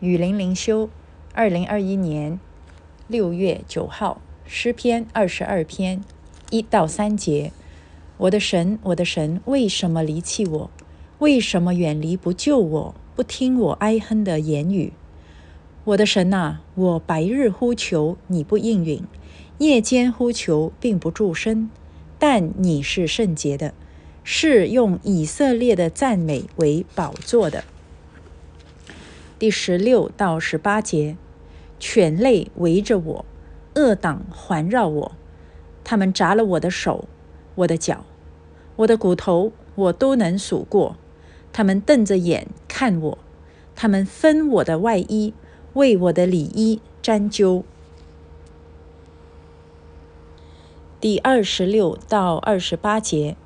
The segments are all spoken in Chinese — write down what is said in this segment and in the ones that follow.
雨林灵修，二零二一年六月九号，诗篇二十二篇一到三节。我的神，我的神，为什么离弃我？为什么远离不救我？不听我哀哼的言语？我的神呐，我白日呼求你不应允，夜间呼求并不助身。但你是圣洁的，是用以色列的赞美为宝座的。第十六到十八节，犬类围着我，恶党环绕我，他们扎了我的手、我的脚、我的骨头，我都能数过。他们瞪着眼看我，他们分我的外衣，为我的里衣沾揪。第二十六到二十八节，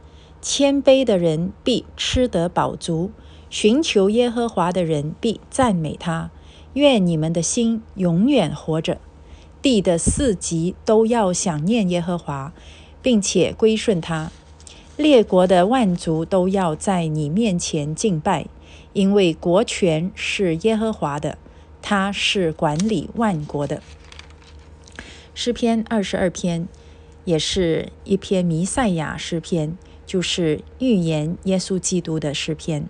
谦卑的人必吃得饱足。寻求耶和华的人必赞美他。愿你们的心永远活着，地的四极都要想念耶和华，并且归顺他。列国的万族都要在你面前敬拜，因为国权是耶和华的，他是管理万国的。诗篇二十二篇，也是一篇弥赛亚诗篇，就是预言耶稣基督的诗篇。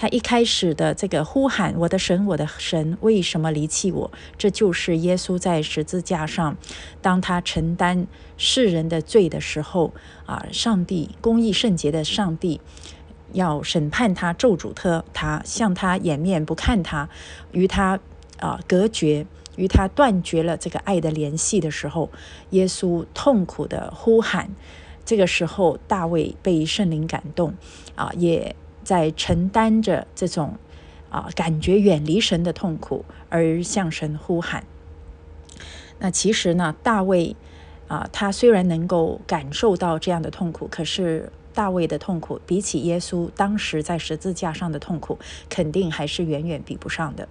他一开始的这个呼喊：“我的神，我的神，为什么离弃我？”这就是耶稣在十字架上，当他承担世人的罪的时候啊，上帝公义圣洁的上帝要审判他，咒诅他，他向他掩面不看他，与他啊隔绝，与他断绝了这个爱的联系的时候，耶稣痛苦的呼喊。这个时候，大卫被圣灵感动啊，也。在承担着这种啊感觉远离神的痛苦，而向神呼喊。那其实呢，大卫啊，他虽然能够感受到这样的痛苦，可是大卫的痛苦比起耶稣当时在十字架上的痛苦，肯定还是远远比不上的。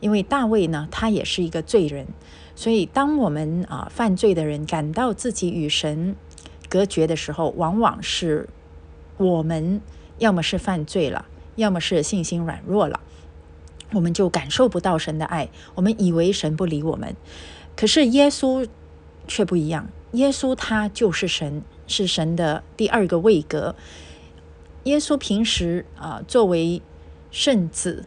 因为大卫呢，他也是一个罪人，所以当我们啊犯罪的人感到自己与神隔绝的时候，往往是我们。要么是犯罪了，要么是信心软弱了，我们就感受不到神的爱。我们以为神不理我们，可是耶稣却不一样。耶稣他就是神，是神的第二个位格。耶稣平时啊，作为圣子，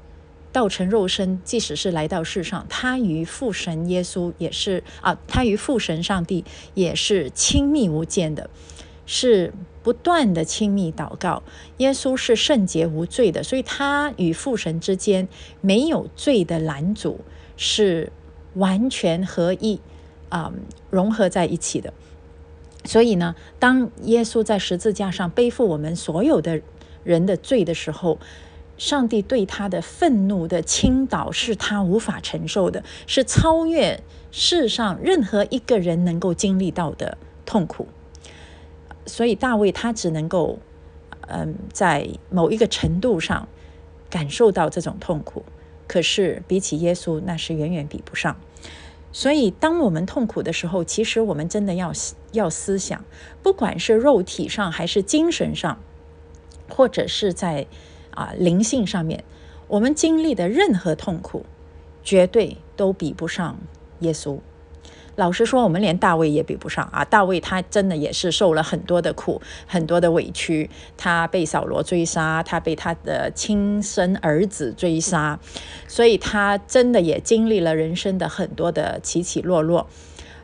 道成肉身，即使是来到世上，他与父神耶稣也是啊，他与父神上帝也是亲密无间的。是不断的亲密祷告，耶稣是圣洁无罪的，所以他与父神之间没有罪的拦阻，是完全合一啊，融合在一起的。所以呢，当耶稣在十字架上背负我们所有的人的罪的时候，上帝对他的愤怒的倾倒是他无法承受的，是超越世上任何一个人能够经历到的痛苦。所以大卫他只能够，嗯，在某一个程度上感受到这种痛苦，可是比起耶稣，那是远远比不上。所以当我们痛苦的时候，其实我们真的要要思想，不管是肉体上还是精神上，或者是在啊灵性上面，我们经历的任何痛苦，绝对都比不上耶稣。老实说，我们连大卫也比不上啊！大卫他真的也是受了很多的苦，很多的委屈。他被扫罗追杀，他被他的亲生儿子追杀，所以他真的也经历了人生的很多的起起落落。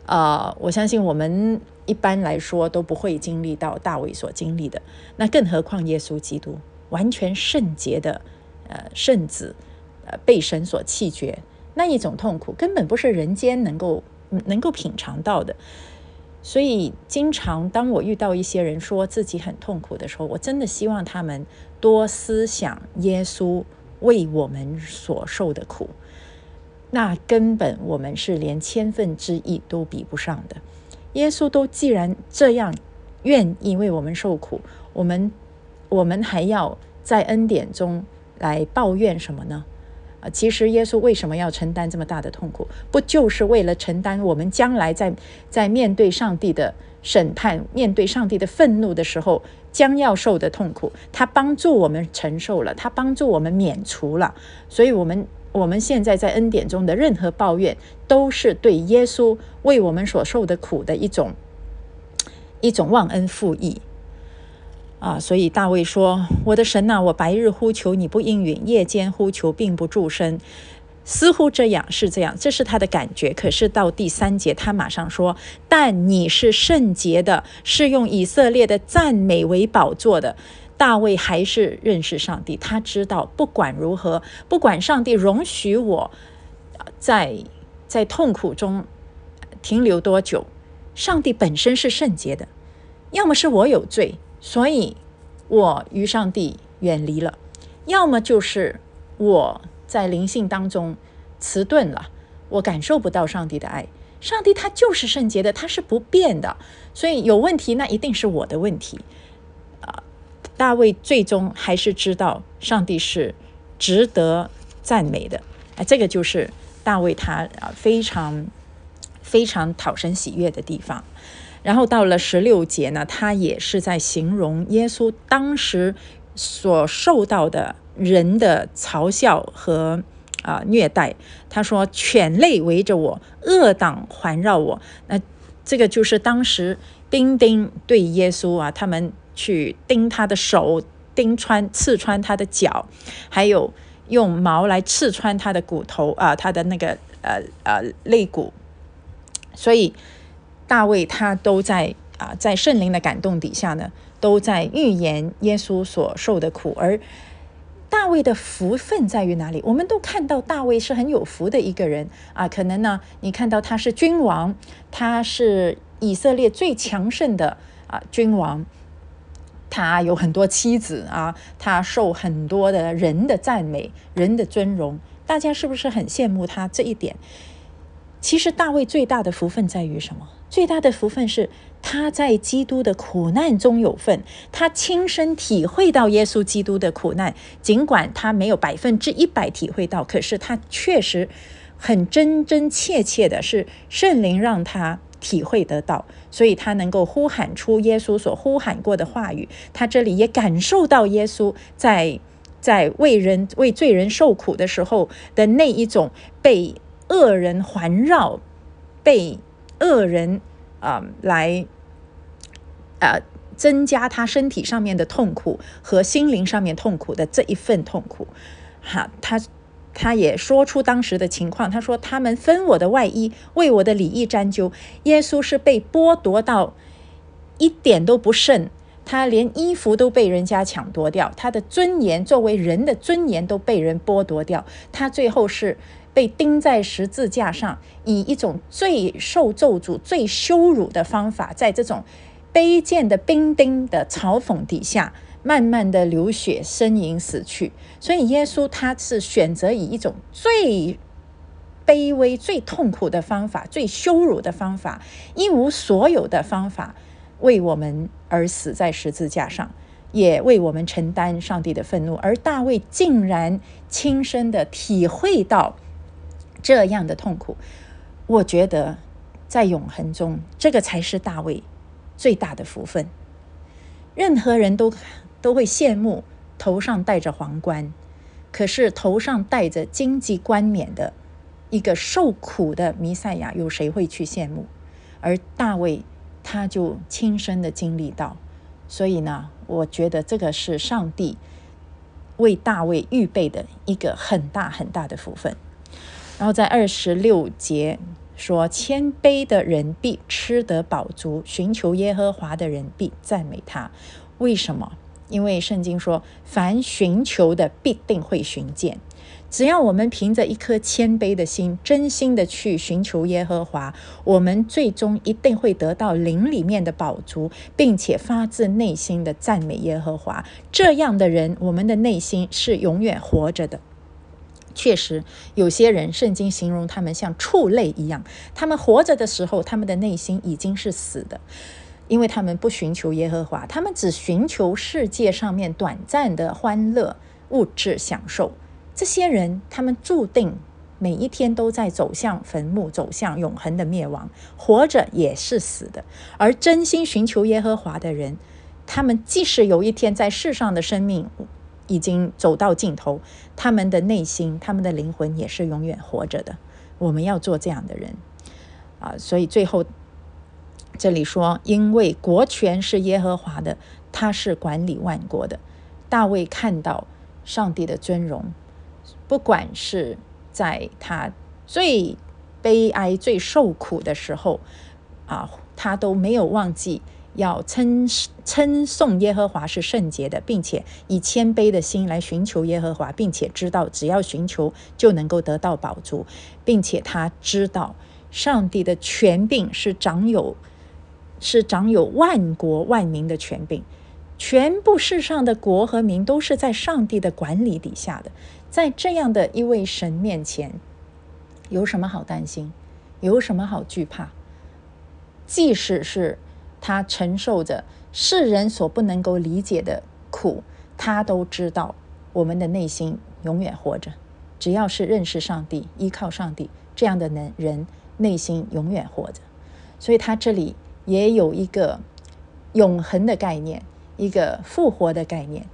呃，我相信我们一般来说都不会经历到大卫所经历的。那更何况耶稣基督，完全圣洁的呃圣子，呃被神所弃绝，那一种痛苦根本不是人间能够。能够品尝到的，所以经常当我遇到一些人说自己很痛苦的时候，我真的希望他们多思想耶稣为我们所受的苦，那根本我们是连千分之一都比不上的。耶稣都既然这样愿意为我们受苦，我们我们还要在恩典中来抱怨什么呢？啊，其实耶稣为什么要承担这么大的痛苦？不就是为了承担我们将来在在面对上帝的审判、面对上帝的愤怒的时候将要受的痛苦？他帮助我们承受了，他帮助我们免除了，所以我们我们现在在恩典中的任何抱怨，都是对耶稣为我们所受的苦的一种一种忘恩负义啊！所以大卫说：“我的神呐，我白日呼求你不应允，夜间呼求并不助声。”似乎这样是这样，这是他的感觉。可是到第三节，他马上说：“但你是圣洁的，是用以色列的赞美为宝座的。”大卫还是认识上帝，他知道不管如何，不管上帝容许我在在痛苦中停留多久，上帝本身是圣洁的。要么是我有罪，所以我与上帝远离了；要么就是我。在灵性当中迟钝了，我感受不到上帝的爱。上帝他就是圣洁的，他是不变的，所以有问题那一定是我的问题。啊，大卫最终还是知道上帝是值得赞美的。哎，这个就是大卫他啊非常非常讨生喜悦的地方。然后到了十六节呢，他也是在形容耶稣当时所受到的。人的嘲笑和啊虐待，他说犬类围着我，恶党环绕我。那这个就是当时丁丁对耶稣啊，他们去钉他的手，钉穿、刺穿他的脚，还有用矛来刺穿他的骨头啊，他的那个呃呃肋骨。所以大卫他都在啊，在圣灵的感动底下呢，都在预言耶稣所受的苦，而。大卫的福分在于哪里？我们都看到大卫是很有福的一个人啊。可能呢，你看到他是君王，他是以色列最强盛的啊君王，他有很多妻子啊，他受很多的人的赞美，人的尊荣。大家是不是很羡慕他这一点？其实大卫最大的福分在于什么？最大的福分是他在基督的苦难中有份，他亲身体会到耶稣基督的苦难，尽管他没有百分之一百体会到，可是他确实很真真切切的是圣灵让他体会得到，所以他能够呼喊出耶稣所呼喊过的话语。他这里也感受到耶稣在在为人为罪人受苦的时候的那一种被恶人环绕，被。恶人啊，来呃增加他身体上面的痛苦和心灵上面痛苦的这一份痛苦，哈，他他也说出当时的情况，他说他们分我的外衣，为我的礼仪沾灸。耶稣是被剥夺到一点都不剩，他连衣服都被人家抢夺掉，他的尊严作为人的尊严都被人剥夺掉，他最后是。被钉在十字架上，以一种最受咒诅、最羞辱的方法，在这种卑贱的兵丁的嘲讽底下，慢慢的流血呻吟死去。所以耶稣他是选择以一种最卑微、最痛苦的方法、最羞辱的方法、一无所有的方法，为我们而死在十字架上，也为我们承担上帝的愤怒。而大卫竟然亲身的体会到。这样的痛苦，我觉得在永恒中，这个才是大卫最大的福分。任何人都都会羡慕头上戴着皇冠，可是头上戴着荆棘冠冕的一个受苦的弥赛亚，有谁会去羡慕？而大卫他就亲身的经历到，所以呢，我觉得这个是上帝为大卫预备的一个很大很大的福分。然后在二十六节说：“谦卑的人必吃得饱足，寻求耶和华的人必赞美他。为什么？因为圣经说，凡寻求的必定会寻见。只要我们凭着一颗谦卑的心，真心的去寻求耶和华，我们最终一定会得到灵里面的宝足，并且发自内心的赞美耶和华。这样的人，我们的内心是永远活着的。”确实，有些人圣经形容他们像畜类一样，他们活着的时候，他们的内心已经是死的，因为他们不寻求耶和华，他们只寻求世界上面短暂的欢乐、物质享受。这些人，他们注定每一天都在走向坟墓，走向永恒的灭亡，活着也是死的。而真心寻求耶和华的人，他们即使有一天在世上的生命已经走到尽头，他们的内心、他们的灵魂也是永远活着的。我们要做这样的人啊！所以最后这里说，因为国权是耶和华的，他是管理万国的。大卫看到上帝的尊荣，不管是在他最悲哀、最受苦的时候啊，他都没有忘记。要称称颂耶和华是圣洁的，并且以谦卑的心来寻求耶和华，并且知道只要寻求就能够得到宝足，并且他知道上帝的权柄是掌有是掌有万国万民的权柄，全部世上的国和民都是在上帝的管理底下的。在这样的一位神面前，有什么好担心？有什么好惧怕？即使是。他承受着世人所不能够理解的苦，他都知道我们的内心永远活着。只要是认识上帝、依靠上帝这样的人，人内心永远活着。所以他这里也有一个永恒的概念，一个复活的概念。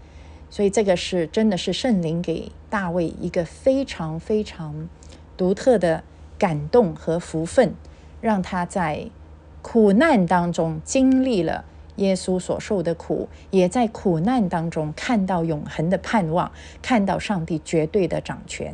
所以这个是真的是圣灵给大卫一个非常非常独特的感动和福分，让他在。苦难当中经历了耶稣所受的苦，也在苦难当中看到永恒的盼望，看到上帝绝对的掌权。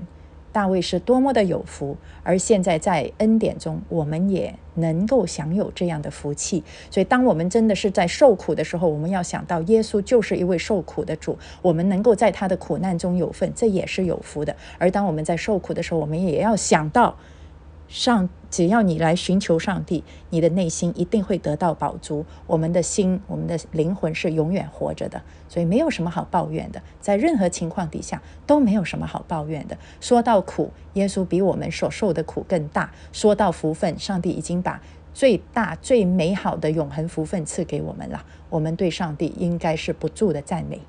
大卫是多么的有福，而现在在恩典中，我们也能够享有这样的福气。所以，当我们真的是在受苦的时候，我们要想到耶稣就是一位受苦的主，我们能够在他的苦难中有份，这也是有福的。而当我们在受苦的时候，我们也要想到。上，只要你来寻求上帝，你的内心一定会得到宝足。我们的心，我们的灵魂是永远活着的，所以没有什么好抱怨的。在任何情况底下都没有什么好抱怨的。说到苦，耶稣比我们所受的苦更大；说到福分，上帝已经把最大、最美好的永恒福分赐给我们了。我们对上帝应该是不住的赞美。